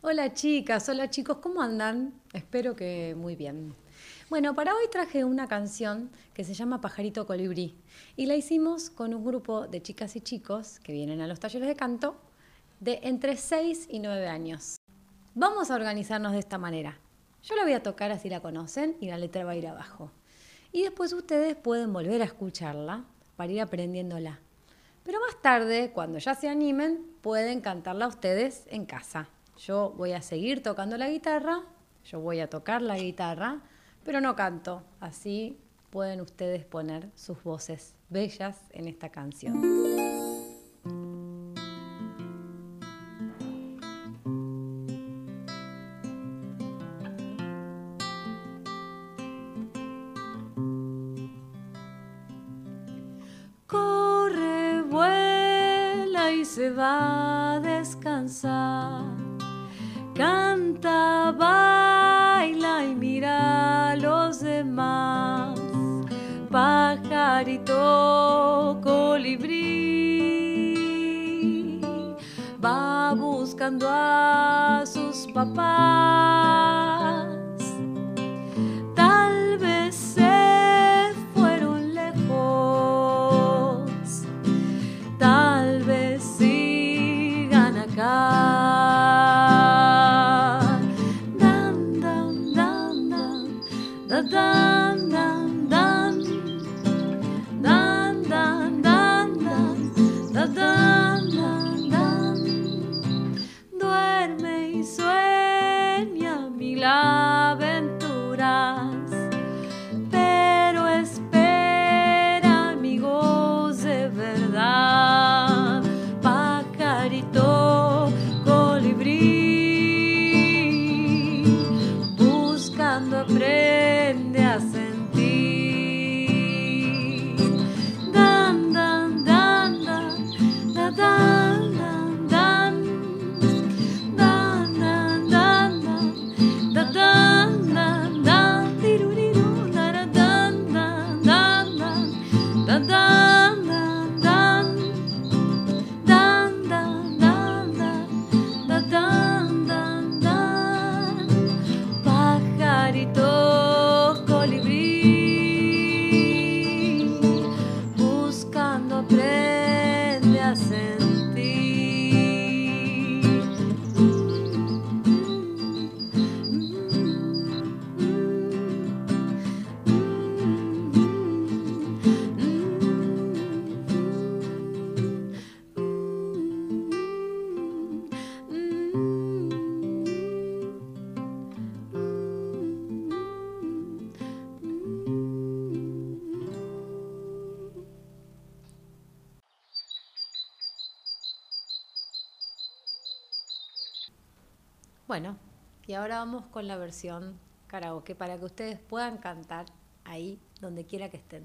Hola chicas, hola chicos, ¿cómo andan? Espero que muy bien. Bueno, para hoy traje una canción que se llama Pajarito Colibrí y la hicimos con un grupo de chicas y chicos que vienen a los talleres de canto de entre 6 y 9 años. Vamos a organizarnos de esta manera. Yo la voy a tocar así la conocen y la letra va a ir abajo. Y después ustedes pueden volver a escucharla para ir aprendiéndola. Pero más tarde, cuando ya se animen, pueden cantarla ustedes en casa. Yo voy a seguir tocando la guitarra, yo voy a tocar la guitarra, pero no canto. Así pueden ustedes poner sus voces bellas en esta canción. Corre, vuela y se va a descansar Canta, baila y mira a los demás. Pajarito colibrí va buscando a sus papás. the. Bueno, y ahora vamos con la versión karaoke para que ustedes puedan cantar ahí donde quiera que estén.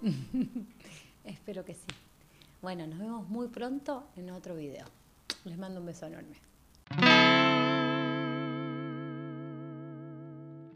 Espero que sí. Bueno, nos vemos muy pronto en otro video. Les mando un beso enorme.